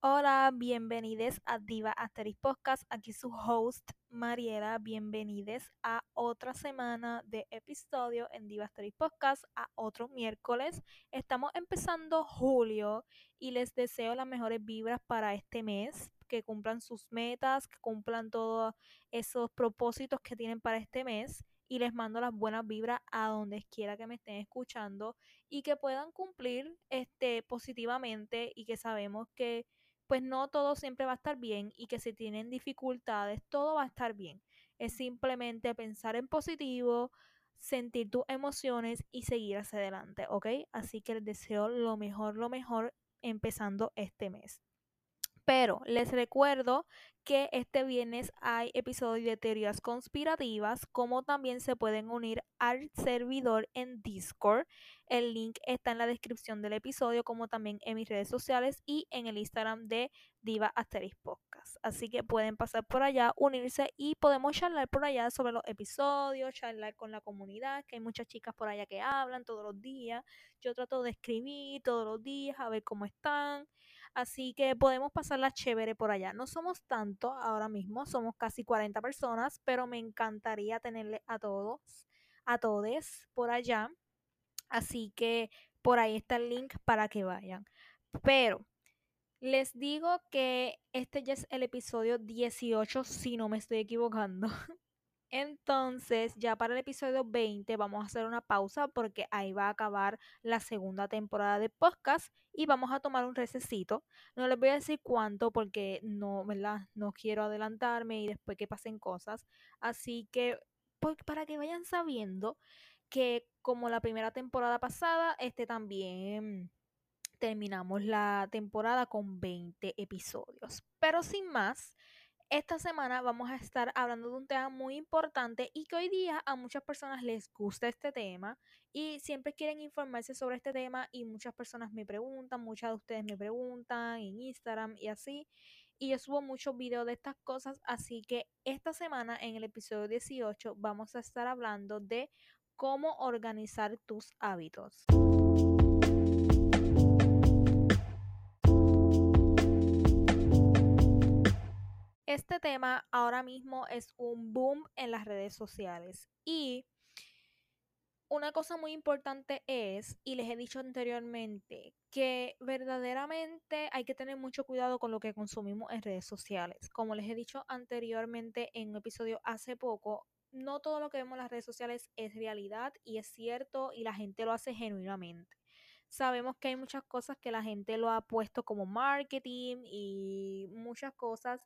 Hola, bienvenidos a Diva Asteris Podcast. Aquí su host Mariela. Bienvenidos a otra semana de episodio en Diva Asteris Podcast, a otro miércoles. Estamos empezando julio y les deseo las mejores vibras para este mes. Que cumplan sus metas, que cumplan todos esos propósitos que tienen para este mes. Y les mando las buenas vibras a donde quiera que me estén escuchando y que puedan cumplir este positivamente y que sabemos que pues no todo siempre va a estar bien y que si tienen dificultades, todo va a estar bien. Es simplemente pensar en positivo, sentir tus emociones y seguir hacia adelante, ¿ok? Así que les deseo lo mejor, lo mejor empezando este mes. Pero les recuerdo que este viernes hay episodios de teorías conspirativas, como también se pueden unir al servidor en Discord. El link está en la descripción del episodio, como también en mis redes sociales y en el Instagram de Diva Asteris Podcast. Así que pueden pasar por allá, unirse y podemos charlar por allá sobre los episodios, charlar con la comunidad, que hay muchas chicas por allá que hablan todos los días. Yo trato de escribir todos los días, a ver cómo están. Así que podemos pasarla chévere por allá. No somos tanto ahora mismo, somos casi 40 personas, pero me encantaría tenerle a todos, a todes por allá. Así que por ahí está el link para que vayan. Pero les digo que este ya es el episodio 18, si no me estoy equivocando. Entonces, ya para el episodio 20 vamos a hacer una pausa porque ahí va a acabar la segunda temporada de podcast y vamos a tomar un recesito. No les voy a decir cuánto porque no, ¿verdad? No quiero adelantarme y después que pasen cosas. Así que, pues, para que vayan sabiendo que como la primera temporada pasada, este también terminamos la temporada con 20 episodios. Pero sin más, esta semana vamos a estar hablando de un tema muy importante y que hoy día a muchas personas les gusta este tema y siempre quieren informarse sobre este tema y muchas personas me preguntan, muchas de ustedes me preguntan en Instagram y así. Y yo subo muchos videos de estas cosas, así que esta semana en el episodio 18 vamos a estar hablando de cómo organizar tus hábitos. Este tema ahora mismo es un boom en las redes sociales y una cosa muy importante es, y les he dicho anteriormente, que verdaderamente hay que tener mucho cuidado con lo que consumimos en redes sociales. Como les he dicho anteriormente en un episodio hace poco, no todo lo que vemos en las redes sociales es realidad y es cierto y la gente lo hace genuinamente. Sabemos que hay muchas cosas que la gente lo ha puesto como marketing y muchas cosas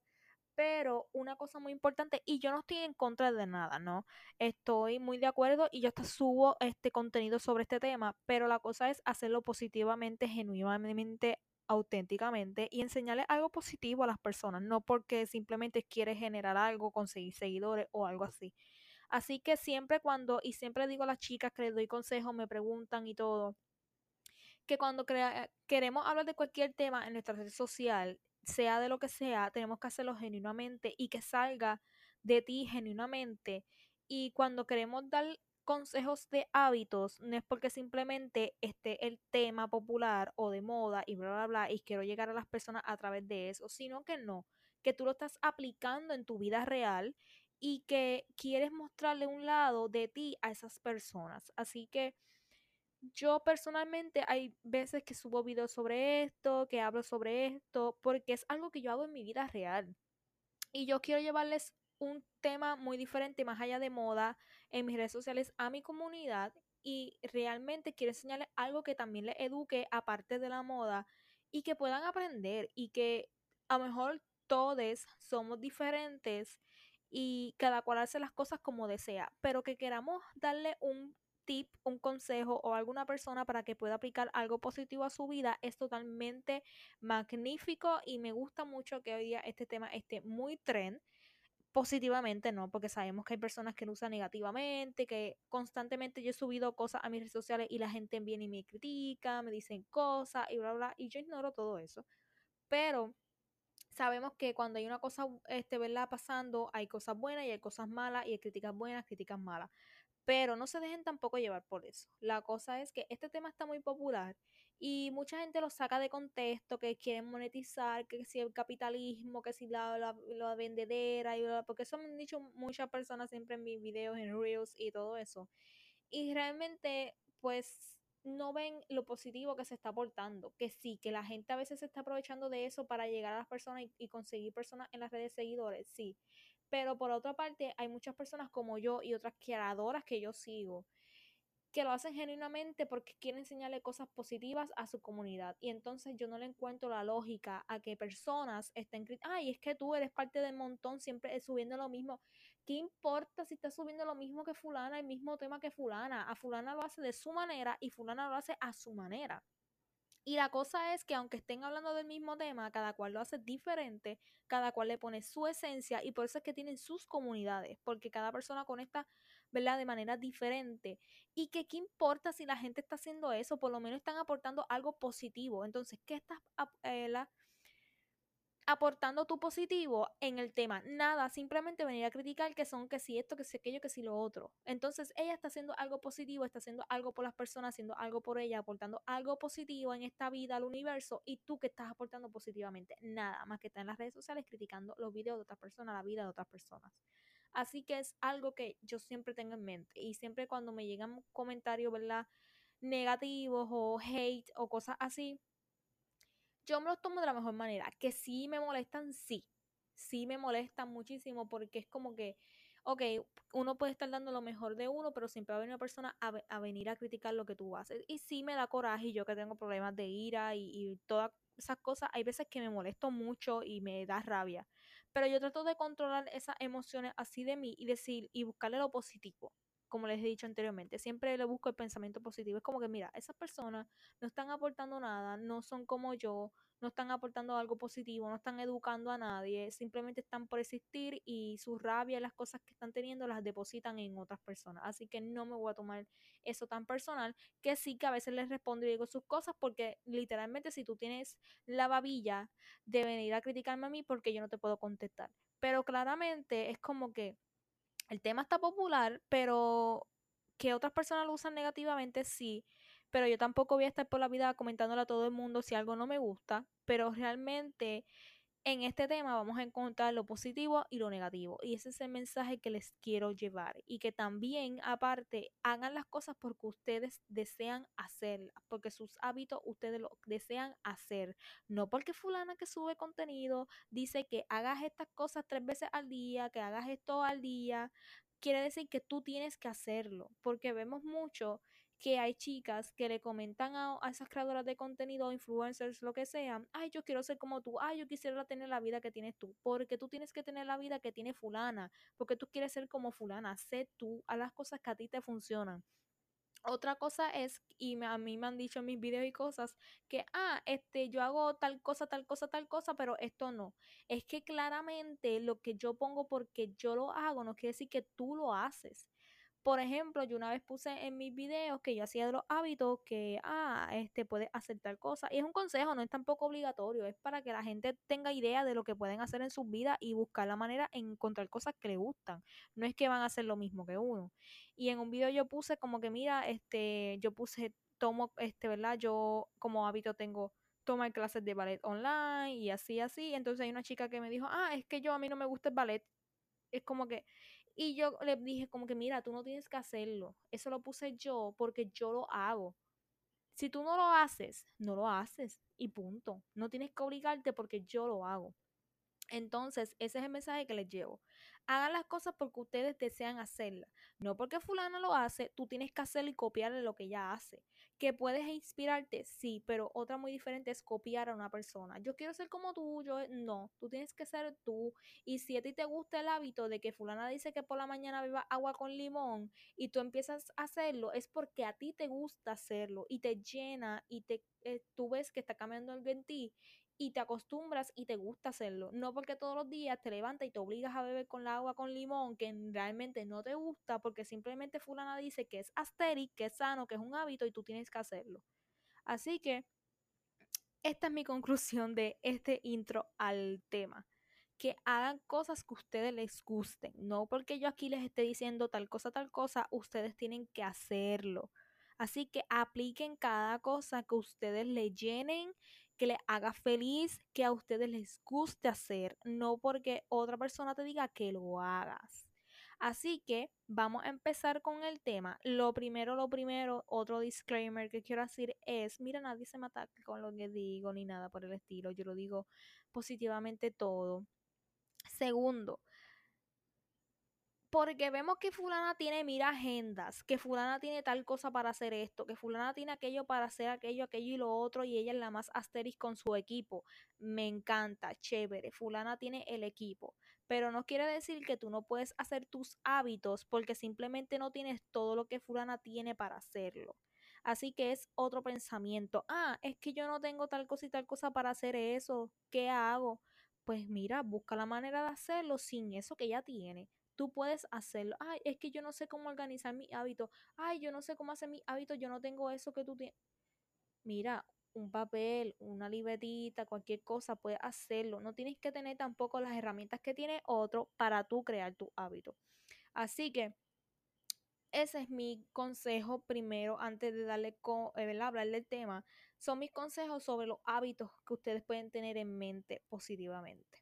pero una cosa muy importante, y yo no estoy en contra de nada, ¿no? Estoy muy de acuerdo y yo hasta subo este contenido sobre este tema, pero la cosa es hacerlo positivamente, genuinamente, auténticamente y enseñarle algo positivo a las personas, no porque simplemente quieres generar algo, conseguir seguidores o algo así. Así que siempre cuando, y siempre digo a las chicas que les doy consejos, me preguntan y todo, que cuando queremos hablar de cualquier tema en nuestra red social, sea de lo que sea, tenemos que hacerlo genuinamente y que salga de ti genuinamente. Y cuando queremos dar consejos de hábitos, no es porque simplemente esté el tema popular o de moda y bla, bla, bla, y quiero llegar a las personas a través de eso, sino que no, que tú lo estás aplicando en tu vida real y que quieres mostrarle un lado de ti a esas personas. Así que yo personalmente hay veces que subo videos sobre esto, que hablo sobre esto, porque es algo que yo hago en mi vida real. Y yo quiero llevarles un tema muy diferente, más allá de moda, en mis redes sociales a mi comunidad y realmente quiero enseñarles algo que también les eduque aparte de la moda y que puedan aprender y que a lo mejor todos somos diferentes y cada cual hace las cosas como desea, pero que queramos darle un tip, un consejo o alguna persona para que pueda aplicar algo positivo a su vida es totalmente magnífico y me gusta mucho que hoy día este tema esté muy trend positivamente no, porque sabemos que hay personas que lo usan negativamente, que constantemente yo he subido cosas a mis redes sociales y la gente viene y me critica, me dicen cosas y bla, bla, y yo ignoro todo eso. Pero sabemos que cuando hay una cosa, este, ¿verdad? Pasando, hay cosas buenas y hay cosas malas y hay críticas buenas, críticas malas Pero no se dejen tampoco llevar por eso. La cosa es que este tema está muy popular y mucha gente lo saca de contexto, que quieren monetizar, que si el capitalismo, que si la, la, vendedera, y porque eso me han dicho muchas personas siempre en mis videos, en Reels y todo eso. Y realmente, pues no ven lo positivo que se está aportando, que sí, que la gente a veces se está aprovechando de eso para llegar a las personas y, y conseguir personas en las redes seguidores, sí, pero por otra parte, hay muchas personas como yo y otras creadoras que yo sigo que lo hacen genuinamente porque quieren enseñarle cosas positivas a su comunidad. Y entonces yo no le encuentro la lógica a que personas estén ay, es que tú eres parte del montón, siempre subiendo lo mismo. ¿Qué importa si estás subiendo lo mismo que fulana, el mismo tema que fulana? A fulana lo hace de su manera y fulana lo hace a su manera. Y la cosa es que aunque estén hablando del mismo tema, cada cual lo hace diferente, cada cual le pone su esencia y por eso es que tienen sus comunidades, porque cada persona conecta, ¿verdad? De manera diferente. Y que qué importa si la gente está haciendo eso, por lo menos están aportando algo positivo. Entonces, ¿qué estás, eh, aportando tu positivo en el tema. Nada, simplemente venir a criticar que son que si esto, que si aquello, que si lo otro. Entonces ella está haciendo algo positivo, está haciendo algo por las personas, haciendo algo por ella, aportando algo positivo en esta vida al universo y tú que estás aportando positivamente. Nada más que estar en las redes sociales criticando los videos de otras personas, la vida de otras personas. Así que es algo que yo siempre tengo en mente y siempre cuando me llegan comentarios, ¿verdad? Negativos o hate o cosas así, yo me los tomo de la mejor manera. Que sí me molestan, sí. Sí me molestan muchísimo porque es como que, ok, uno puede estar dando lo mejor de uno, pero siempre va a venir una persona a, venir a criticar lo que tú haces. Y sí me da coraje, yo que tengo problemas de ira y, y todas esas cosas, hay veces que me molesto mucho y me da rabia. Pero yo trato de controlar esas emociones así de mí y decir y buscarle lo positivo como les he dicho anteriormente, siempre le busco el pensamiento positivo. Es como que, mira, esas personas no están aportando nada, no son como yo, no están aportando algo positivo, no están educando a nadie, simplemente están por existir y su rabia y las cosas que están teniendo las depositan en otras personas. Así que no me voy a tomar eso tan personal, que sí que a veces les respondo y digo sus cosas porque literalmente si tú tienes la babilla de venir a criticarme a mí porque yo no te puedo contestar. Pero claramente es como que el tema está popular, pero que otras personas lo usan negativamente, sí. Pero yo tampoco voy a estar por la vida comentándole a todo el mundo si algo no me gusta. Pero realmente en este tema vamos a encontrar lo positivo y lo negativo. Y ese es el mensaje que les quiero llevar. Y que también, aparte, hagan las cosas porque ustedes desean hacerlas. Porque sus hábitos ustedes lo desean hacer. No porque fulana que sube contenido dice que hagas estas cosas tres veces al día, que hagas esto al día. Quiere decir que tú tienes que hacerlo. Porque vemos mucho que hay chicas que le comentan a, esas creadoras de contenido, influencers, lo que sea, ay, yo quiero ser como tú, ay, yo quisiera tener la vida que tienes tú, porque tú tienes que tener la vida que tiene fulana, porque tú quieres ser como fulana, sé tú, a las cosas que a ti te funcionan. Otra cosa es, y a mí me han dicho en mis videos y cosas, que, ah, este, yo hago tal cosa, tal cosa, tal cosa, pero esto no. Es que claramente lo que yo pongo porque yo lo hago no quiere decir que tú lo haces. Por ejemplo, yo una vez puse en mis videos que yo hacía de los hábitos que, ah, este puede hacer tal cosa. Y es un consejo, no es tampoco obligatorio, es para que la gente tenga idea de lo que pueden hacer en sus vidas y buscar la manera en encontrar cosas que le gustan. No es que van a hacer lo mismo que uno. Y en un video yo puse como que, mira, este, yo puse, tomo, este, ¿verdad? Yo como hábito tengo tomar clases de ballet online y así, así. Entonces hay una chica que me dijo, ah, es que yo a mí no me gusta el ballet. Es como que y yo le dije como que, mira, tú no tienes que hacerlo. Eso lo puse yo porque yo lo hago. Si tú no lo haces, no lo haces y punto. No tienes que obligarte porque yo lo hago. Entonces, ese es el mensaje que les llevo. Hagan las cosas porque ustedes desean hacerlas. No porque fulano lo hace, tú tienes que hacerlo y copiarle lo que ella hace. Que puedes inspirarte, sí, pero otra muy diferente es copiar a una persona. Yo quiero ser como tú, yo no, tú tienes que ser tú. Y si a ti te gusta el hábito de que fulana dice que por la mañana beba agua con limón y tú empiezas a hacerlo, es porque a ti te gusta hacerlo y te llena y te, eh, tú ves que está cambiando algo en ti y te acostumbras y te gusta hacerlo. No porque todos los días te levantas y te obligas a beber con la agua con limón que realmente no te gusta porque simplemente fulana dice que es asteric, que es sano, que es un hábito y tú tienes que hacerlo. Así que esta es mi conclusión de este intro al tema. que hagan cosas que ustedes les gusten. No porque yo aquí les esté diciendo tal cosa, tal cosa, ustedes tienen que hacerlo. Así que apliquen cada cosa que ustedes le llenen, que les haga feliz, que a ustedes les guste hacer, no porque otra persona te diga que lo hagas. Así que vamos a empezar con el tema. Lo primero, lo primero, otro disclaimer que quiero decir es, mira, nadie se me ataque con lo que digo ni nada por el estilo. Yo lo digo positivamente todo. Segundo, porque vemos que fulana tiene mira agendas, que fulana tiene tal cosa para hacer esto, que fulana tiene aquello para hacer aquello, aquello y lo otro, y ella es la más asteris con su equipo. Me encanta, chévere, fulana tiene el equipo, pero no quiere decir que tú no puedes hacer tus hábitos porque simplemente no tienes todo lo que fulana tiene para hacerlo. Así que es otro pensamiento. Ah, es que yo no tengo tal cosa y tal cosa para hacer eso. ¿Qué hago? Pues mira, busca la manera de hacerlo sin eso que ella tiene tú puedes hacerlo. Ay, es que yo no sé cómo organizar mi hábito. Ay, yo no sé cómo hacer mi hábito, yo no tengo eso que tú tienes. Mira, un papel, una libretita, cualquier cosa, puedes hacerlo. No tienes que tener tampoco las herramientas que tiene otro para tú crear tu hábito. Así que ese es mi consejo primero antes de darle eh, hablarle del tema. Son mis consejos sobre los hábitos que ustedes pueden tener en mente positivamente.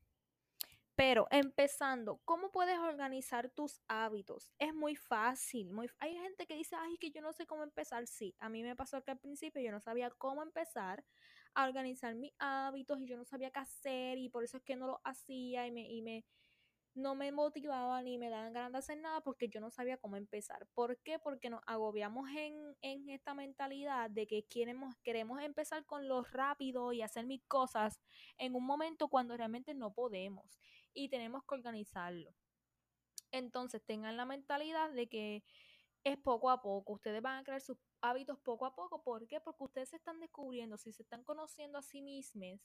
Pero empezando, ¿cómo puedes organizar tus hábitos? Es muy fácil. Hay gente que dice, ay, que yo no sé cómo empezar. Sí, a mí me pasó que al principio yo no sabía cómo empezar a organizar mis hábitos y yo no sabía qué hacer y por eso es que no lo hacía y me, y me, no me motivaban ni me daban ganas de hacer nada porque yo no sabía cómo empezar. ¿Por qué? Porque nos agobiamos en, esta mentalidad de que queremos, queremos empezar con lo rápido y hacer mis cosas en un momento cuando realmente no podemos y tenemos que organizarlo. Entonces tengan la mentalidad de que es poco a poco. Ustedes van a crear sus hábitos poco a poco. ¿Por qué? Porque ustedes se están descubriendo, si se están conociendo a sí mismos,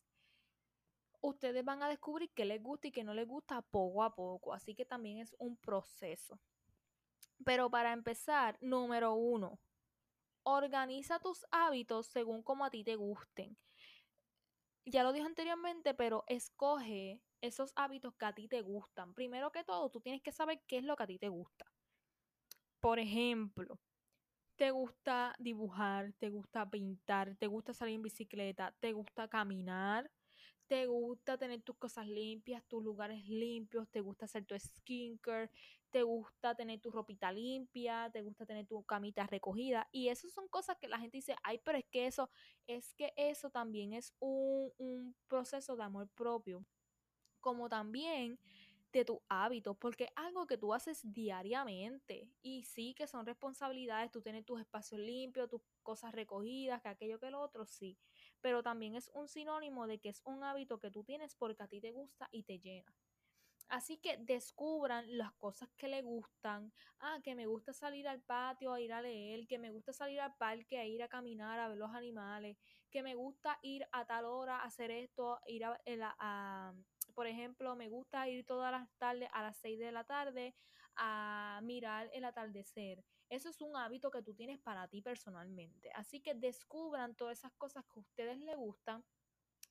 ustedes van a descubrir qué les gusta y qué no les gusta poco a poco. Así que también es un proceso. Pero para empezar, número uno, organiza tus hábitos según como a ti te gusten. Ya lo dije anteriormente, pero escoge esos hábitos que a ti te gustan. Primero que todo, tú tienes que saber qué es lo que a ti te gusta. Por ejemplo, te gusta dibujar, te gusta pintar, te gusta salir en bicicleta, te gusta caminar, te gusta tener tus cosas limpias, tus lugares limpios, te gusta hacer tu skincare, te gusta tener tu ropita limpia, te gusta tener tu camita recogida. Y eso son cosas que la gente dice, ay, pero es que eso, es que eso también es un, un proceso de amor propio. Como también de tus hábitos, porque es algo que tú haces diariamente. Y sí que son responsabilidades, tú tienes tus espacios limpios, tus cosas recogidas, que aquello que lo otro, sí pero también es un sinónimo de que es un hábito que tú tienes porque a ti te gusta y te llena. Así que descubran las cosas que le gustan. Ah, que me gusta salir al patio a ir a leer, que me gusta salir al parque a ir a caminar, a ver los animales, que me gusta ir a tal hora a hacer esto, ir a, a por ejemplo, me gusta ir todas las tardes a las 6 de la tarde a mirar el atardecer. Eso es un hábito que tú tienes para ti personalmente. Así que descubran todas esas cosas que a ustedes les gustan,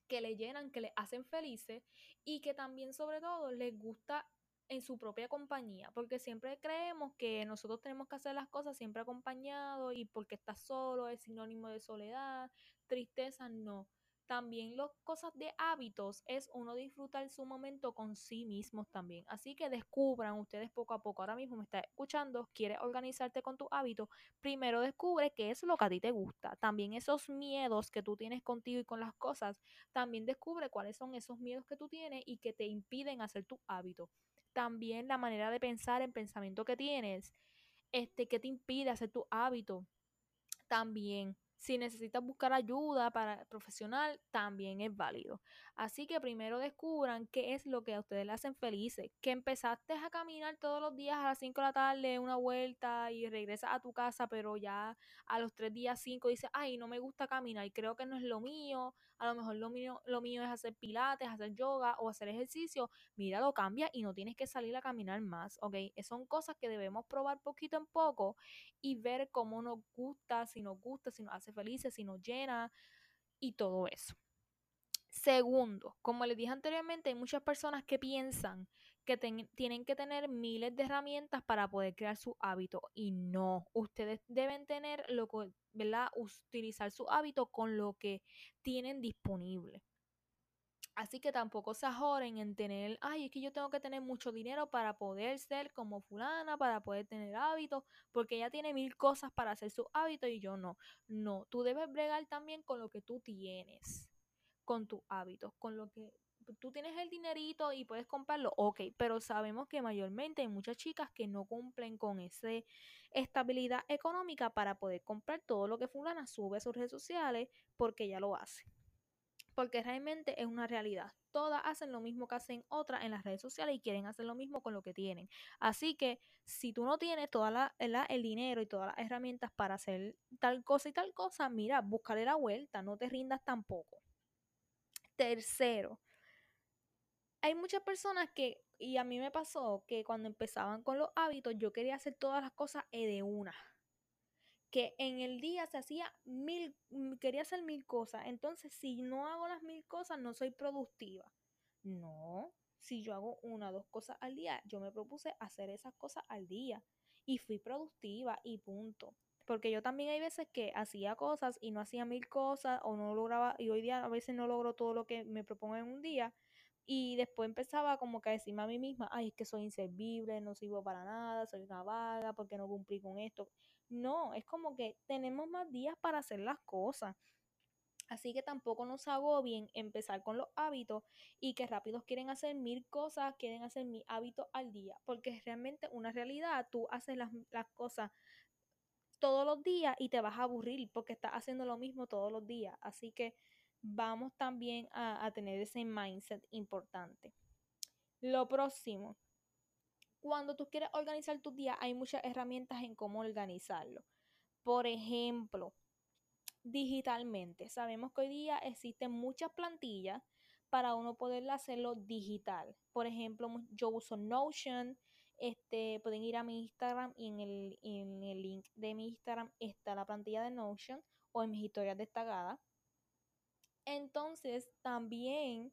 que le llenan, que les hacen felices y que también sobre todo les gusta en su propia compañía, porque siempre creemos que nosotros tenemos que hacer las cosas siempre acompañados y porque estás solo es sinónimo de soledad, tristeza, no. También las cosas de hábitos es uno disfrutar su momento con sí mismos también. Así que descubran ustedes poco a poco. Ahora mismo me está escuchando, quieres organizarte con tu hábito. Primero descubre qué es lo que a ti te gusta. También esos miedos que tú tienes contigo y con las cosas. También descubre cuáles son esos miedos que tú tienes y que te impiden hacer tu hábito. También la manera de pensar en pensamiento que tienes. Este, que te impide hacer tu hábito. También si necesitas buscar ayuda para profesional, también es válido. Así que primero descubran qué es lo que a ustedes les hacen felices. Que empezaste a caminar todos los días a las 5 de la tarde, una vuelta y regresas a tu casa, pero ya a los 3 días, 5 dices, ay, no me gusta caminar, y creo que no es lo mío. A lo mejor lo mío, lo mío es hacer pilates, hacer yoga o hacer ejercicio. Mira, lo cambia y no tienes que salir a caminar más, ¿ok? Son cosas que debemos probar poquito en poco y ver cómo nos gusta, si nos gusta, si nos hace felices, si nos llena y todo eso. Segundo, como les dije anteriormente, hay muchas personas que piensan que tienen que tener miles de herramientas para poder crear su hábito y no, ustedes deben tener lo que. Utilizar su hábito con lo que tienen disponible. Así que tampoco se ajoren en tener, ay, es que yo tengo que tener mucho dinero para poder ser como fulana, para poder tener hábitos, porque ella tiene mil cosas para hacer su hábito y yo no. No, tú debes bregar también con lo que tú tienes, con tus hábitos, con lo que tú tienes el dinerito y puedes comprarlo, ok, pero sabemos que mayormente hay muchas chicas que no cumplen con esa estabilidad económica para poder comprar todo lo que fulana sube a sus redes sociales porque ella lo hace porque realmente es una realidad. Todas hacen lo mismo que hacen otras en las redes sociales y quieren hacer lo mismo con lo que tienen. Así que si tú no tienes todo el dinero y todas las herramientas para hacer tal cosa y tal cosa, mira, búscale la vuelta, no te rindas tampoco. Tercero, hay muchas personas que, y a mí me pasó que cuando empezaban con los hábitos, yo quería hacer todas las cosas de una que en el día se hacía mil, mm, quería hacer mil cosas. Entonces, si no hago las mil cosas, no soy productiva. No, si yo hago una o dos cosas al día, yo me propuse hacer esas cosas al día y fui productiva y punto. Porque yo también hay veces que hacía cosas y no hacía mil cosas o no lograba, y hoy día a veces no logro todo lo que me propongo en un día. Y después empezaba como que a decirme a mí misma, ay, es que soy inservible, no sirvo para nada, soy una vaga, porque no cumplí con esto. No, es como que tenemos más días para hacer las cosas. Así que tampoco nos hago bien empezar con los hábitos y que rápidos quieren hacer mil cosas, quieren hacer mil hábitos al día, porque es realmente una realidad. Tú haces las, cosas todos los días y te vas a aburrir porque estás haciendo lo mismo todos los días. Así que vamos también a, a tener ese mindset importante. Lo próximo, cuando tú quieres organizar tu día, hay muchas herramientas en cómo organizarlo. Por ejemplo, digitalmente. Sabemos que hoy día existen muchas plantillas para uno poder hacerlo digital. Por ejemplo, yo uso Notion. Este, pueden ir a mi Instagram y en el, en el link de mi Instagram está la plantilla de Notion o en mis historias destacadas. Entonces, también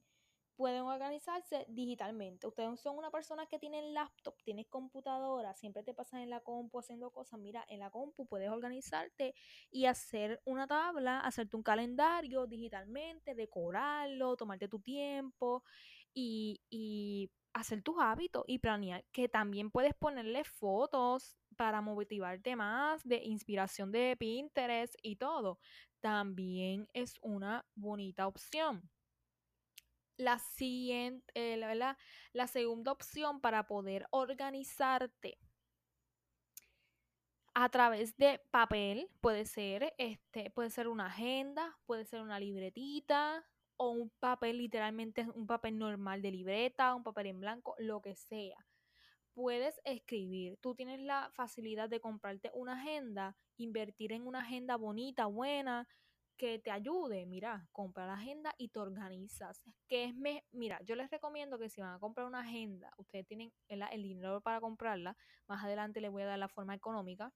pueden organizarse digitalmente. Ustedes son una persona que tiene laptop, tienes computadora, siempre te pasas en la compu haciendo cosas. Mira, en la compu puedes organizarte y hacer una tabla, hacerte un calendario digitalmente, decorarlo, tomarte tu tiempo y, y hacer tus hábitos y planear. Que también puedes ponerle fotos para motivarte más, de inspiración de Pinterest y todo. También es una bonita opción la siguiente, eh, la, segunda opción para poder organizarte a través de papel, puede ser, este, puede ser una agenda, puede ser una libretita o un papel, literalmente un papel normal de libreta, un papel en blanco, lo que sea. Puedes escribir. Tú tienes la facilidad de comprarte una agenda, invertir en una agenda bonita, buena, que te ayude, mira, compra la agenda y te organizas. Que es mira, yo les recomiendo que si van a comprar una agenda, ustedes tienen el, dinero para comprarla, más adelante les voy a dar la forma económica,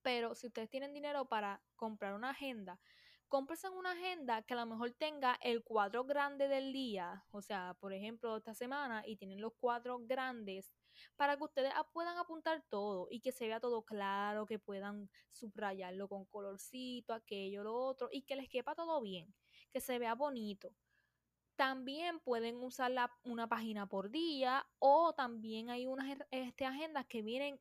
pero si ustedes tienen dinero para comprar una agenda, cómprense una agenda que a lo mejor tenga el cuadro grande del día, o sea, por ejemplo, esta semana y tienen los cuatro grandes para que ustedes puedan apuntar todo y que se vea todo claro, que puedan subrayarlo con colorcito, aquello, lo otro, y que les quepa todo bien, que se vea bonito. También pueden usar una página por día o también hay unas este, agendas que vienen,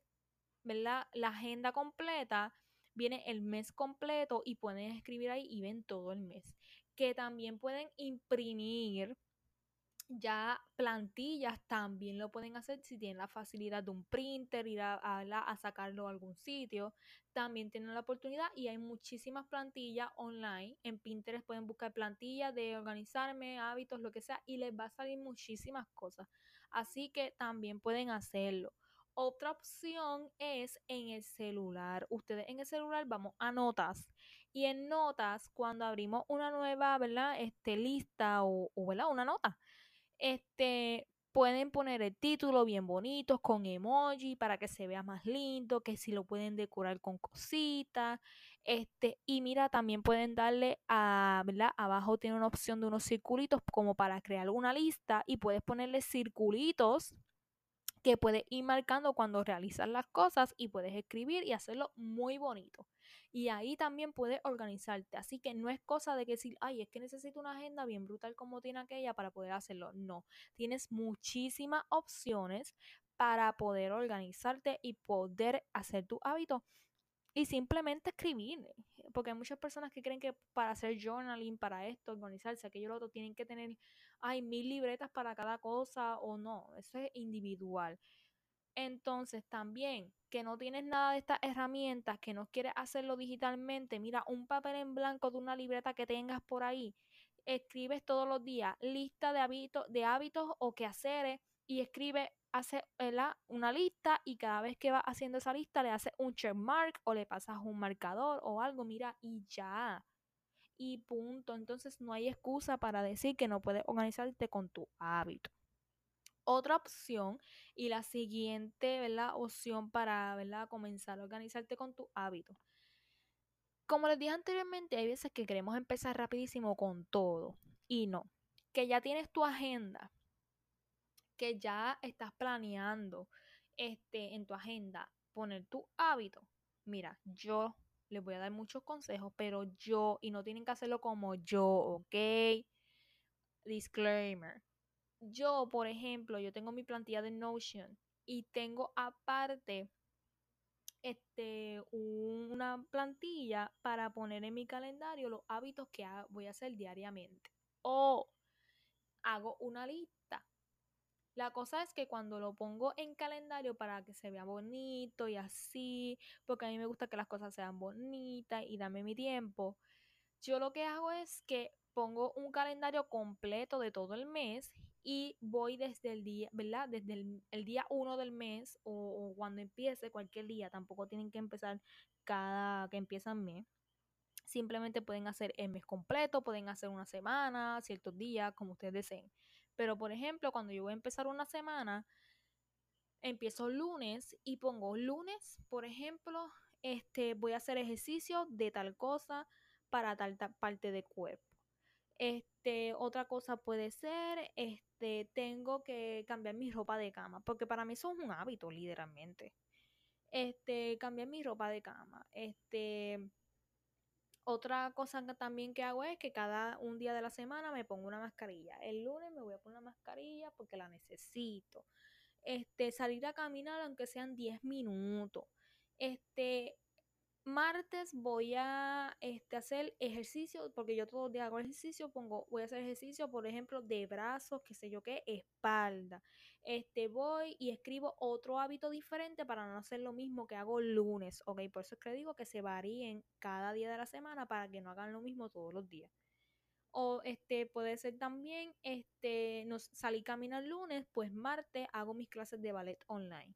¿verdad? La agenda completa, viene el mes completo y pueden escribir ahí y ven todo el mes. Que también pueden imprimir ya plantillas también lo pueden hacer si tienen la facilidad de un printer, ir a, a, sacarlo a algún sitio. También tienen la oportunidad y hay muchísimas plantillas online. En Pinterest pueden buscar plantillas de organizarme, hábitos, lo que sea, y les va a salir muchísimas cosas. Así que también pueden hacerlo. Otra opción es en el celular. Ustedes en el celular vamos a notas. Y en notas, cuando abrimos una nueva, ¿verdad? Este, lista o. Una nota este, Pueden poner el título bien bonito, con emoji, para que se vea más lindo, que si lo pueden decorar con cositas. Este, y mira, también pueden darle a, ¿verdad? Abajo tiene una opción de unos circulitos como para crear una lista y puedes ponerle circulitos que puedes ir marcando cuando realizas las cosas y puedes escribir y hacerlo muy bonito. Y ahí también puedes organizarte. Así que no es cosa de que decir, ay, es que necesito una agenda bien brutal como tiene aquella para poder hacerlo. No, tienes muchísimas opciones para poder organizarte y poder hacer tu hábito y simplemente escribir. Porque hay muchas personas que creen que para hacer journaling, para esto, organizarse, aquello, lo otro, tienen que tener, ay, mil libretas para cada cosa o no. Eso es individual. Entonces, también que no tienes nada de estas herramientas, que no quieres hacerlo digitalmente, mira, un papel en blanco de una libreta que tengas por ahí, escribes todos los días lista de hábitos, de hábitos o quehaceres y escribe, hace una lista y cada vez que vas haciendo esa lista le haces un check mark o le pasas un marcador o algo, mira, y ya. Y punto. Entonces no hay excusa para decir que no puedes organizarte con tu hábito otra opción y la siguiente, ¿verdad? Opción para, ¿verdad? Comenzar a organizarte con tu hábito. Como les dije anteriormente, hay veces que queremos empezar rapidísimo con todo y no. Que ya tienes tu agenda, que ya estás planeando este, en tu agenda poner tu hábito. Mira, yo les voy a dar muchos consejos, pero yo, y no tienen que hacerlo como yo, ¿ok? Disclaimer yo, por ejemplo, yo tengo mi plantilla de Notion y tengo aparte este, una plantilla para poner en mi calendario los hábitos que voy a hacer diariamente. O hago una lista. La cosa es que cuando lo pongo en calendario para que se vea bonito y así, porque a mí me gusta que las cosas sean bonitas y dame mi tiempo, yo lo que hago es que pongo un calendario completo de todo el mes y voy desde el día, ¿verdad? Desde el, día uno del mes o, cuando empiece cualquier día, tampoco tienen que empezar cada que empiezan mes. Simplemente pueden hacer el mes completo, pueden hacer una semana, ciertos días, como ustedes deseen. Pero, por ejemplo, cuando yo voy a empezar una semana, empiezo lunes y pongo lunes, por ejemplo, este, voy a hacer ejercicio de tal cosa para tal parte de cuerpo. Este, otra cosa puede ser, este, tengo que cambiar mi ropa de cama, porque para mí eso es un hábito, literalmente. Este, cambiar mi ropa de cama. Este, otra cosa también que hago es que cada un día de la semana me pongo una mascarilla. El lunes me voy a poner una mascarilla porque la necesito. Este, salir a caminar aunque sean 10 minutos. Este, martes voy a este, hacer ejercicio, porque yo todos los días hago ejercicio, pongo, voy a hacer ejercicio, por ejemplo, de brazos, qué sé yo qué, espalda. Este, voy y escribo otro hábito diferente para no hacer lo mismo que hago lunes, ¿ok? Por eso es que digo que se varíen cada día de la semana para que no hagan lo mismo todos los días. O este puede ser también, este, nos salí a caminar lunes, pues martes hago mis clases de ballet online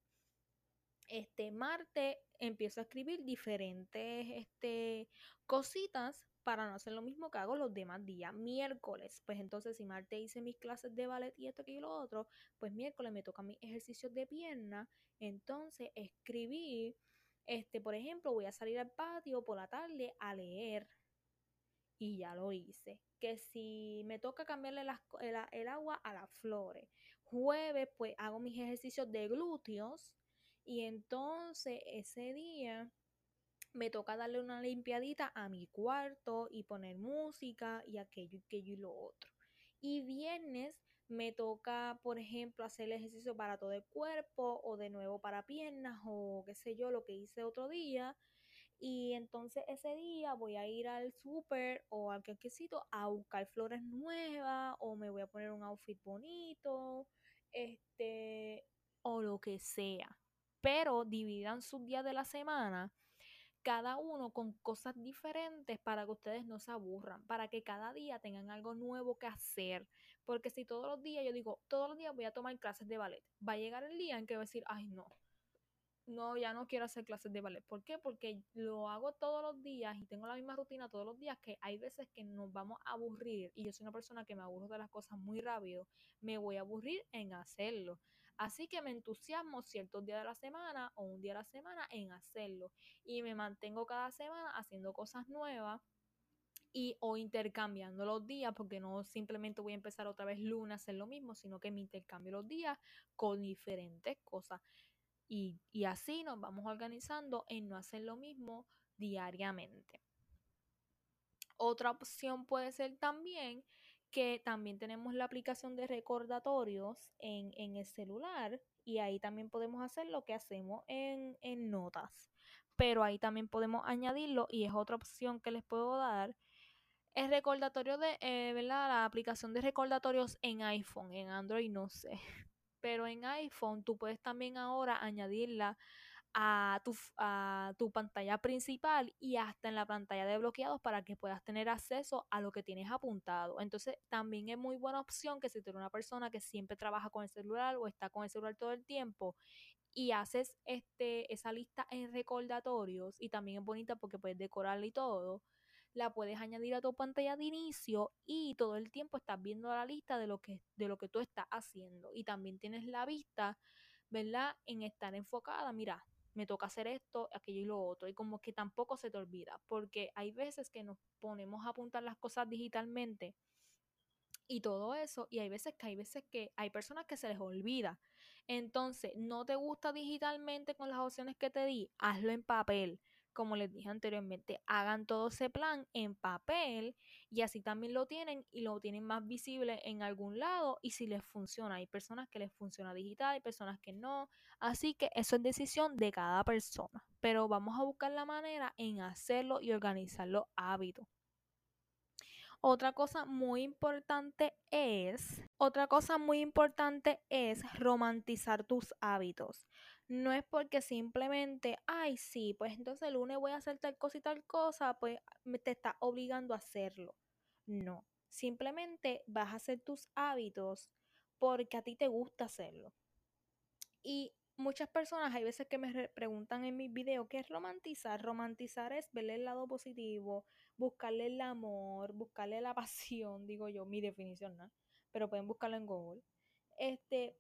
este martes empiezo a escribir diferentes este, cositas para no hacer lo mismo que hago los demás días. Miércoles, pues entonces si martes hice mis clases de ballet y esto y lo otro, pues miércoles me toca mis ejercicios de pierna. Entonces escribí, este, por ejemplo, voy a salir al patio por la tarde a leer. Y ya lo hice. Que si me toca cambiarle el, el agua a las flores. Jueves, pues hago mis ejercicios de glúteos y entonces ese día me toca darle una limpiadita a mi cuarto y poner música y aquello y aquello y lo otro. Y viernes me toca, por ejemplo, hacer el ejercicio para todo el cuerpo o de nuevo para piernas o qué sé yo, lo que hice otro día. Y entonces ese día voy a ir al súper o al quesito a buscar flores nuevas o me voy a poner un outfit bonito, este, o lo que sea pero dividan sus días de la semana, cada uno con cosas diferentes para que ustedes no se aburran, para que cada día tengan algo nuevo que hacer. Porque si todos los días yo digo, todos los días voy a tomar clases de ballet, va a llegar el día en que voy a decir, ay no, no, ya no quiero hacer clases de ballet. ¿Por qué? Porque lo hago todos los días y tengo la misma rutina todos los días que hay veces que nos vamos a aburrir y yo soy una persona que me aburro de las cosas muy rápido, me voy a aburrir en hacerlo. Así que me entusiasmo ciertos días de la semana o un día de la semana en hacerlo y me mantengo cada semana haciendo cosas nuevas y o intercambiando los días, porque no simplemente voy a empezar otra vez lunes a hacer lo mismo, sino que me intercambio los días con diferentes cosas. Y, y así nos vamos organizando en no hacer lo mismo diariamente. Otra opción puede ser también que también tenemos la aplicación de recordatorios en, en el celular y ahí también podemos hacer lo que hacemos en, en notas. Pero ahí también podemos añadirlo y es otra opción que les puedo dar el recordatorio de, eh. La aplicación de recordatorios en iPhone, en Android no sé. Pero en iPhone tú puedes también ahora añadirla a tu, a tu pantalla principal y hasta en la pantalla de bloqueados para que puedas tener acceso a lo que tienes apuntado. Entonces también es muy buena opción que si tú eres una persona que siempre trabaja con el celular o está con el celular todo el tiempo y haces este, esa lista en recordatorios y también es bonita porque puedes decorarla y todo la puedes añadir a tu pantalla de inicio y todo el tiempo estás viendo la lista de lo que, de lo que tú estás haciendo. Y también tienes la vista, ¿verdad? En estar enfocada, mira, me toca hacer esto, aquello y lo otro. Y como que tampoco se te olvida, porque hay veces que nos ponemos a apuntar las cosas digitalmente y todo eso, y hay veces que hay veces que hay personas que se les olvida. Entonces, no te gusta digitalmente con las opciones que te di, hazlo en papel como les dije anteriormente, hagan todo ese plan en papel y así también lo tienen y lo tienen más visible en algún lado y si les funciona. Hay personas que les funciona digital, hay personas que no. Así que eso es decisión de cada persona. Pero vamos a buscar la manera en hacerlo y organizar los hábitos. Otra cosa muy importante es, otra cosa muy importante es romantizar tus hábitos no es porque simplemente, ay, sí, pues entonces el lunes voy a hacer tal cosa y tal cosa, pues te está obligando a hacerlo. No, simplemente vas a hacer tus hábitos porque a ti te gusta hacerlo. Y muchas personas, hay veces que me preguntan en mis videos, ¿qué es romantizar? Romantizar es verle el lado positivo, buscarle el amor, buscarle la pasión, digo yo, mi definición, ¿no? Pero pueden buscarlo en Google. Este,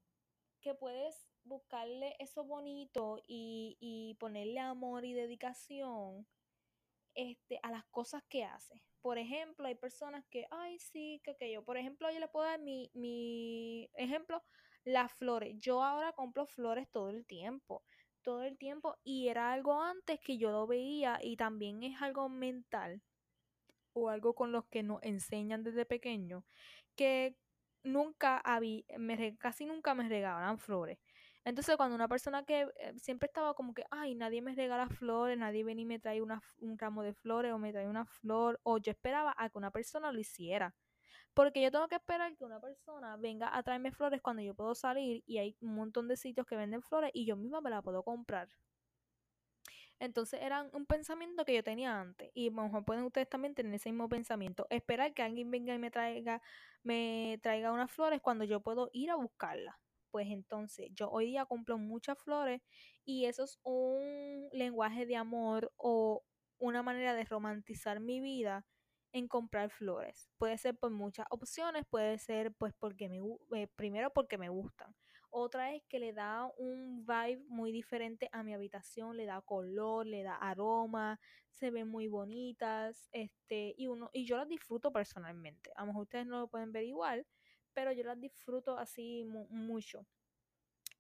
que puedes buscarle eso bonito y, ponerle amor y dedicación este, a las cosas que hace. Por ejemplo, hay personas que, ay, sí, que, que yo, por ejemplo, yo le puedo dar mi, mi ejemplo, las flores. Yo ahora compro flores todo el tiempo, todo el tiempo, y era algo antes que yo lo veía y también es algo mental o algo con los que nos enseñan desde pequeño, que nunca había, me, casi nunca me regalan flores. Entonces, cuando una persona que eh, siempre estaba como que, ay, nadie me regala flores, nadie viene y me trae una, un ramo de flores o me trae una flor, o yo esperaba a que una persona lo hiciera. Porque yo tengo que esperar que una persona venga a traerme flores cuando yo puedo salir y hay un montón de sitios que venden flores y yo misma me la puedo comprar. Entonces era un pensamiento que yo tenía antes. Y a lo mejor pueden ustedes también tener ese mismo pensamiento. Esperar que alguien venga y me traiga, me traiga unas flores cuando yo puedo ir a buscarlas. Pues entonces yo hoy día compro muchas flores y eso es un lenguaje de amor o una manera de romantizar mi vida en comprar flores. Puede ser por muchas opciones, puede ser pues porque me eh, primero porque me gustan. Otra es que le da un vibe muy diferente a mi habitación, le da color, le da aroma, se ven muy bonitas, este, y uno, y yo las disfruto personalmente. A lo mejor ustedes no lo pueden ver igual, pero yo las disfruto así mucho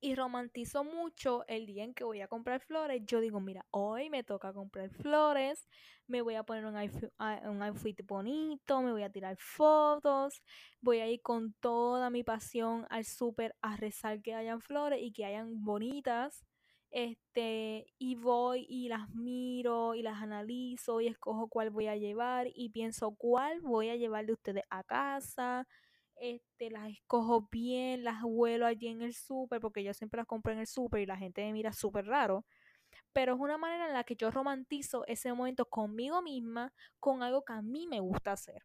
y romantizo mucho el día en que voy a comprar flores. Yo digo, mira, hoy me toca comprar flores, me voy a poner un outfit, un outfit bonito, me voy a tirar fotos, voy a ir con toda mi pasión al súper a rezar que hayan flores y que hayan bonitas. Este, y voy y las miro y las analizo y escojo cuál voy a llevar y pienso cuál voy a llevar de ustedes a casa este, las escojo bien, las huelo allí en el súper, porque yo siempre las compro en el súper y la gente me mira súper raro. Pero es una manera en la que yo romantizo ese momento conmigo misma, con algo que a mí me gusta hacer.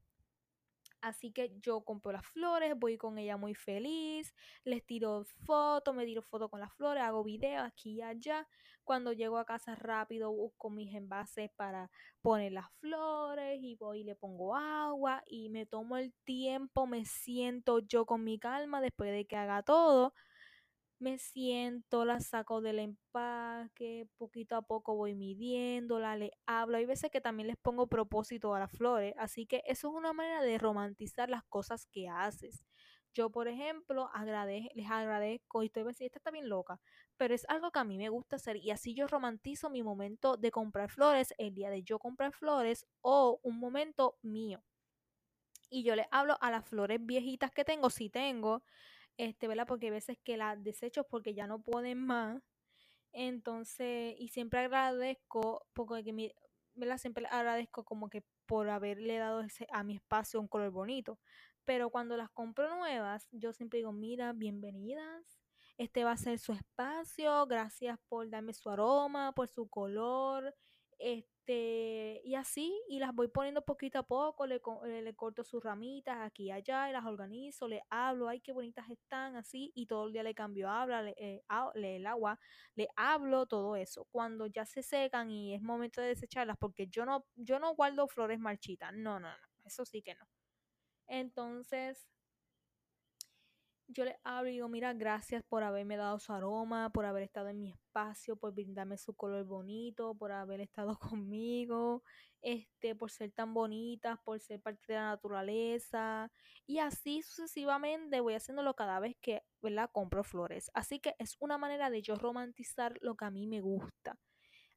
Así que yo compro las flores, voy con ella muy feliz, les tiro fotos, me tiro fotos con las flores, hago videos aquí y allá. Cuando llego a casa rápido busco mis envases para poner las flores y voy y le pongo agua y me tomo el tiempo, me siento yo con mi calma después de que haga todo me siento, la saco del empaque, poquito a poco voy midiéndola, le hablo. Hay veces que también les pongo propósito a las flores, así que eso es una manera de romantizar las cosas que haces. Yo, por ejemplo, les agradezco y estoy decir, esta está bien loca, pero es algo que a mí me gusta hacer y así yo romantizo mi momento de comprar flores, el día de yo comprar flores o un momento mío. Y yo les hablo a las flores viejitas que tengo, si tengo, este, ¿verdad? Porque hay veces que las desecho porque ya no pueden más. Entonces, y siempre agradezco, porque mi, ¿verdad? Siempre agradezco como que por haberle dado ese, a mi espacio un color bonito. Pero cuando las compro nuevas, yo siempre digo, mira, bienvenidas. Este va a ser su espacio. Gracias por darme su aroma, por su color. Este, y así, y las voy poniendo poquito a poco, le, eh, le, corto sus ramitas aquí y allá, y las organizo, le hablo, ay, qué bonitas están, así, y todo el día le cambio habla, le, eh, le, el agua, le hablo, todo eso. Cuando ya se secan y es momento de desecharlas, porque yo no, yo no guardo flores marchitas, no, no, no, eso sí que no. Entonces, yo le hablo y digo, mira, gracias por haberme dado su aroma, por haber estado en mi espacio, por brindarme su color bonito, por haber estado conmigo, este, por ser tan bonitas, por ser parte de la naturaleza. Y así sucesivamente voy haciéndolo cada vez que, ¿verdad? Compro flores. Así que es una manera de yo romantizar lo que a mí me gusta.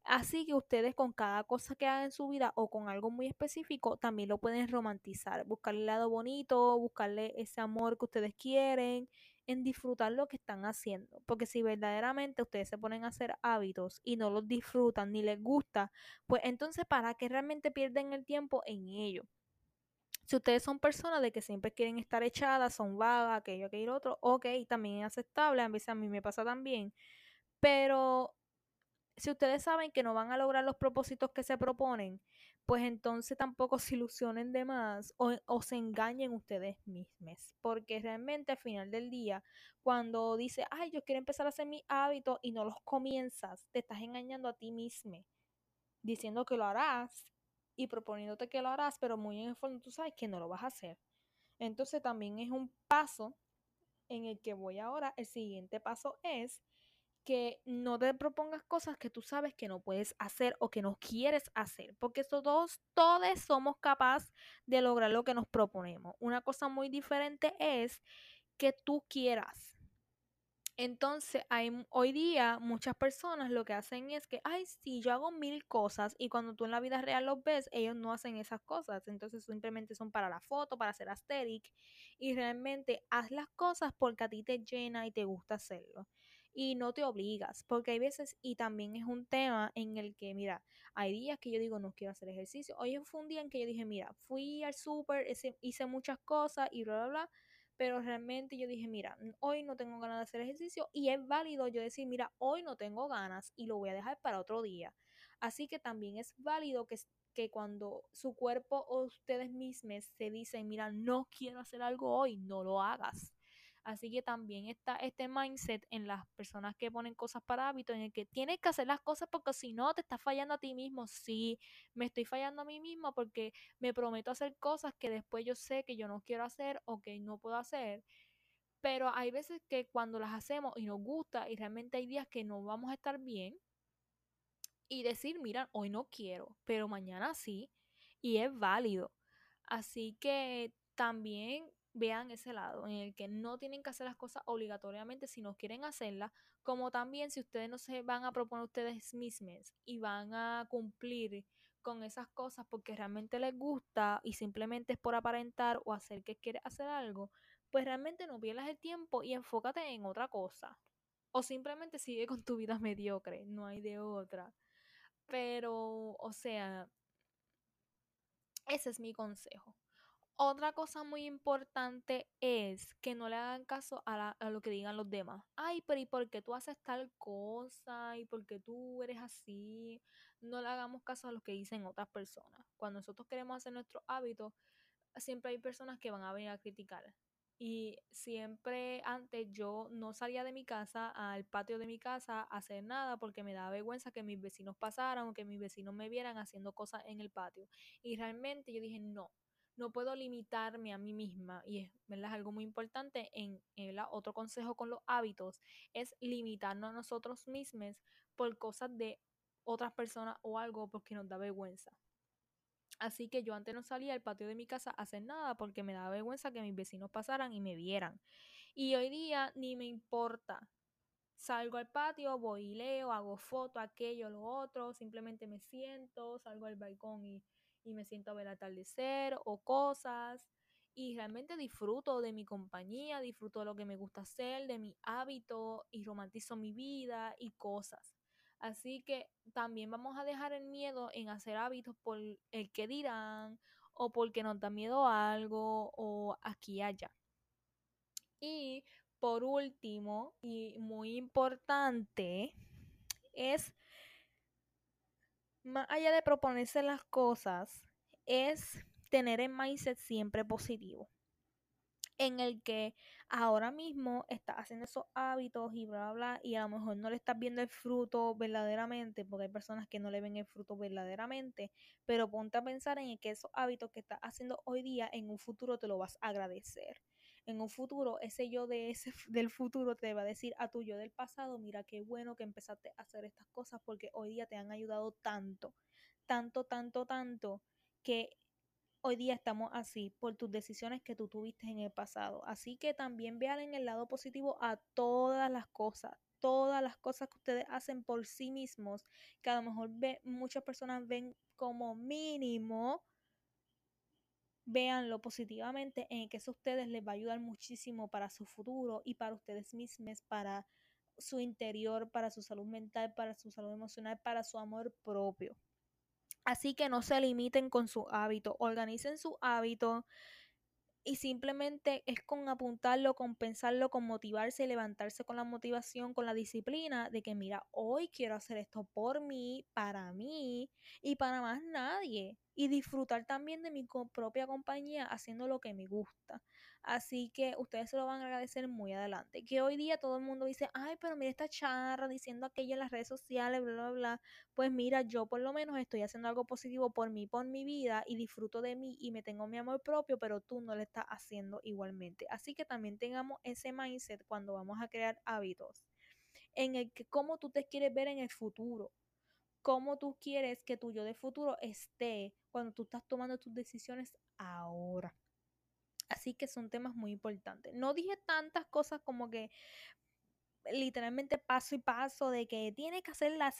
Así que ustedes con cada cosa que hagan en su vida o con algo muy específico también lo pueden romantizar, buscarle el lado bonito, buscarle ese amor que ustedes quieren, en disfrutar lo que están haciendo. Porque si verdaderamente ustedes se ponen a hacer hábitos y no los disfrutan ni les gusta, pues entonces ¿para qué realmente pierden el tiempo en ello? Si ustedes son personas de que siempre quieren estar echadas, son vagas, aquello, aquello, otro, ok, también es aceptable, a veces a mí me pasa también. Pero si ustedes saben que no van a lograr los propósitos que se proponen, pues entonces tampoco se ilusionen de más o, se engañen ustedes mismos. Porque realmente al final del día, cuando dices, ay, yo quiero empezar a hacer mis hábitos y no los comienzas, te estás engañando a ti mismo, diciendo que lo harás y proponiéndote que lo harás, pero muy en el fondo tú sabes que no lo vas a hacer. Entonces también es un paso en el que voy ahora. El siguiente paso es que no te propongas cosas que tú sabes que no puedes hacer o que no quieres hacer, porque todos, todos somos capaces de lograr lo que nos proponemos. Una cosa muy diferente es que tú quieras. Entonces, hay, hoy día muchas personas lo que hacen es que, ay, sí, yo hago mil cosas y cuando tú en la vida real los ves, ellos no hacen esas cosas. Entonces, simplemente son para la foto, para hacer aesthetic y realmente haz las cosas porque a ti te llena y te gusta hacerlo y no te obligas, porque hay veces, y también es un tema en el que, mira, hay días que yo digo, no quiero hacer ejercicio. Hoy fue un día en que yo dije, mira, fui al súper, hice muchas cosas y bla, bla, bla, pero realmente yo dije, mira, hoy no tengo ganas de hacer ejercicio y es válido yo decir, mira, hoy no tengo ganas y lo voy a dejar para otro día. Así que también es válido que, que cuando su cuerpo o ustedes mismos se dicen, mira, no quiero hacer algo hoy, no lo hagas Así que también está este mindset en las personas que ponen cosas para hábito, en el que tienes que hacer las cosas porque si no te estás fallando a ti mismo. Sí, me estoy fallando a mí mismo porque me prometo hacer cosas que después yo sé que yo no quiero hacer o que no puedo hacer. Pero hay veces que cuando las hacemos y nos gusta y realmente hay días que no vamos a estar bien y decir, mira, hoy no quiero, pero mañana sí y es válido. Así que también vean ese lado en el que no tienen que hacer las cosas obligatoriamente si no quieren hacerlas, como también si ustedes no se van a proponer ustedes mismos y van a cumplir con esas cosas porque realmente les gusta y simplemente es por aparentar o hacer que quieres hacer algo, pues realmente no pierdas el tiempo y enfócate en otra cosa. O simplemente sigue con tu vida mediocre, no hay de otra. Pero, o sea, ese es mi consejo. Otra cosa muy importante es que no le hagan caso a, lo que digan los demás. Ay, pero ¿y por qué tú haces tal cosa? ¿Y por qué tú eres así? No le hagamos caso a lo que dicen otras personas. Cuando nosotros queremos hacer nuestro hábito, siempre hay personas que van a venir a criticar. Y siempre antes yo no salía de mi casa al patio de mi casa a hacer nada porque me daba vergüenza que mis vecinos pasaran o que mis vecinos me vieran haciendo cosas en el patio. Y realmente yo dije, no, no puedo limitarme a mí misma. Y es ¿verdad? algo muy importante en, en otro consejo con los hábitos, es limitarnos a nosotros mismos por cosas de otras personas o algo porque nos da vergüenza. Así que yo antes no salía al patio de mi casa a hacer nada porque me daba vergüenza que mis vecinos pasaran y me vieran. Y hoy día ni me importa. Salgo al patio, voy y leo, hago foto, aquello, lo otro, simplemente me siento, salgo al balcón y, y me siento a ver atardecer o cosas. Y realmente disfruto de mi compañía, disfruto de lo que me gusta hacer, de mi hábito y romantizo mi vida y cosas. Así que también vamos a dejar el miedo en hacer hábitos por el que dirán o porque nos da miedo a algo o aquí y allá. Y por último, y muy importante, es más allá de proponerse las cosas, es tener el mindset siempre positivo en el que ahora mismo estás haciendo esos hábitos y bla, bla, bla, y a lo mejor no le estás viendo el fruto verdaderamente, porque hay personas que no le ven el fruto verdaderamente, pero ponte a pensar en que esos hábitos que estás haciendo hoy día, en un futuro te lo vas a agradecer. En un futuro, ese yo de ese, del futuro te va a decir a tu yo del pasado, mira qué bueno que empezaste a hacer estas cosas porque hoy día te han ayudado tanto, tanto, tanto, tanto, que hoy día estamos así por tus decisiones que tú tuviste en el pasado. Así que también vean en el lado positivo a todas las cosas, todas las cosas que ustedes hacen por sí mismos, que a lo mejor ve, muchas personas ven como mínimo. Véanlo positivamente en que eso a ustedes les va a ayudar muchísimo para su futuro y para ustedes mismos, para su interior, para su salud mental, para su salud emocional, para su amor propio. Así que no se limiten con su hábito, organicen su hábito y simplemente es con apuntarlo, con pensarlo, con motivarse y levantarse con la motivación, con la disciplina de que mira, hoy quiero hacer esto por mí, para mí y para más nadie. Y disfrutar también de mi propia compañía haciendo lo que me gusta. Así que ustedes se lo van a agradecer muy adelante. Que hoy día todo el mundo dice, ay, pero mira esta charra diciendo aquello en las redes sociales, bla, bla, bla. Pues mira, yo por lo menos estoy haciendo algo positivo por mí, por mi vida y disfruto de mí y me tengo mi amor propio, pero tú no lo estás haciendo igualmente. Así que también tengamos ese mindset cuando vamos a crear hábitos en el que cómo tú te quieres ver en el futuro cómo tú quieres que tu yo de futuro esté cuando tú estás tomando tus decisiones ahora. Así que son temas muy importantes. No dije tantas cosas como que literalmente paso y paso de que tienes que hacer la,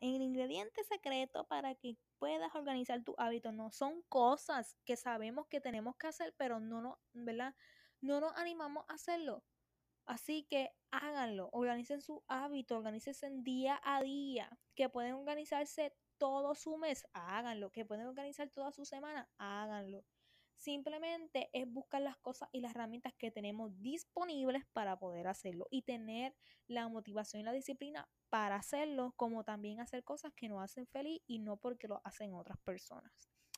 el ingrediente secreto para que puedas organizar tu hábito. No, son cosas que sabemos que tenemos que hacer, pero no, no, ¿verdad? no nos animamos a hacerlo. Así que háganlo, organicen su hábito, organícense día a día, que pueden organizarse todo su mes, háganlo, que pueden organizar toda su semana, háganlo. Simplemente es buscar las cosas y las herramientas que tenemos disponibles para poder hacerlo y tener la motivación y la disciplina para hacerlo, como también hacer cosas que nos hacen feliz y no porque lo hacen otras personas.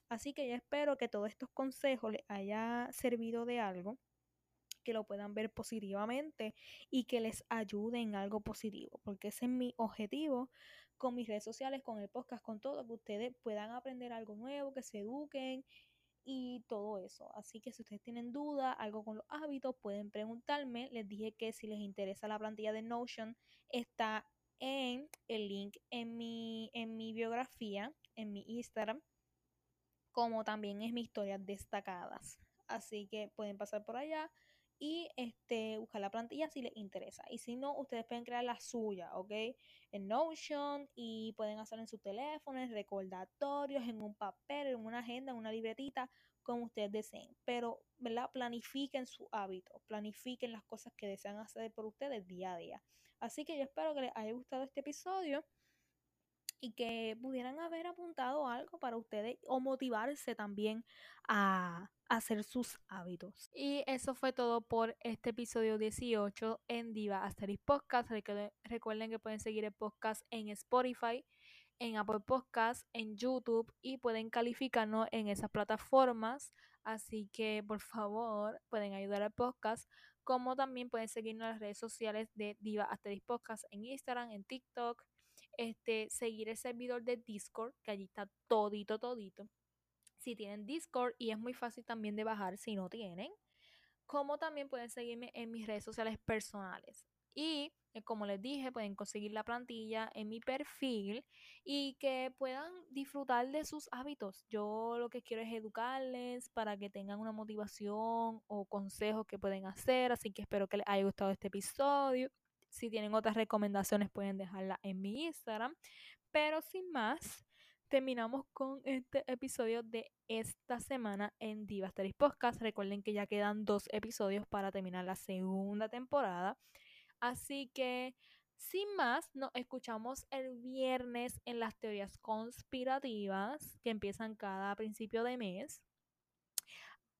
Así que yo espero que todos estos consejos les haya servido de algo que lo puedan ver positivamente y que les ayude en algo positivo, porque ese es mi objetivo con mis redes sociales, con el podcast, con todo, que ustedes puedan aprender algo nuevo, que se eduquen y todo eso. Así que si ustedes tienen duda, algo con los hábitos, pueden preguntarme. Les dije que si les interesa la plantilla de Notion, está en el link en mi, en mi biografía, en mi Instagram, como también es mi historias destacadas. Así que pueden pasar por allá y este, buscar la plantilla si les interesa. Y si no, ustedes pueden crear la suya, ¿ok? En Notion y pueden hacerlo en su teléfono, en recordatorios, en un papel, en una agenda, en una libretita, como ustedes deseen. Pero, ¿verdad? Planifiquen su hábito, planifiquen las cosas que desean hacer por ustedes día a día. Así que yo espero que les haya gustado este episodio y que pudieran haber apuntado algo para ustedes o motivarse también a hacer sus hábitos. Y eso fue todo por este episodio 18 en Diva Asterix Podcast. Recuerden que pueden seguir el podcast en Spotify, en Apple Podcasts, en YouTube y pueden calificarnos en esas plataformas. Así que por favor pueden ayudar al podcast, como también pueden seguirnos en las redes sociales de Diva Asteris Podcast en Instagram, en TikTok, este, seguir el servidor de Discord, que allí está todito, todito. Si tienen Discord y es muy fácil también de bajar si no tienen, como también pueden seguirme en mis redes sociales personales. Y eh, como les dije, pueden conseguir la plantilla en mi perfil y que puedan disfrutar de sus hábitos. Yo lo que quiero es educarles para que tengan una motivación o consejos que pueden hacer. Así que espero que les haya gustado este episodio. Si tienen otras recomendaciones pueden dejarla en mi Instagram. Pero sin más, terminamos con este episodio de esta semana en Divasteris Podcast. Recuerden que ya quedan dos episodios para terminar la segunda temporada. Así que, sin más, nos escuchamos el viernes en las teorías conspirativas que empiezan cada principio de mes.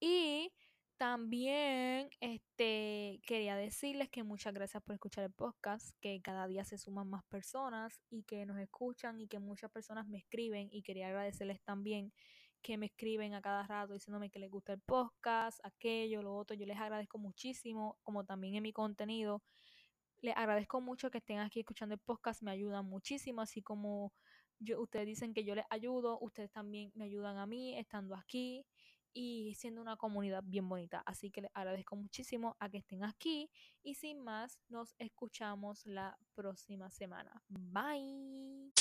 Y también este, quería decirles que muchas gracias por escuchar el podcast, que cada día se suman más personas y que nos escuchan y que muchas personas me escriben y quería agradecerles también que me escriben a cada rato diciéndome que les gusta el podcast, aquello, lo otro. Yo les agradezco muchísimo, como también en mi contenido. Les agradezco mucho que estén aquí escuchando el podcast, me ayudan muchísimo, así como yo, ustedes dicen que yo les ayudo, ustedes también me ayudan a mí estando aquí y siendo una comunidad bien bonita. Así que les agradezco muchísimo a que estén aquí y sin más, nos escuchamos la próxima semana. Bye.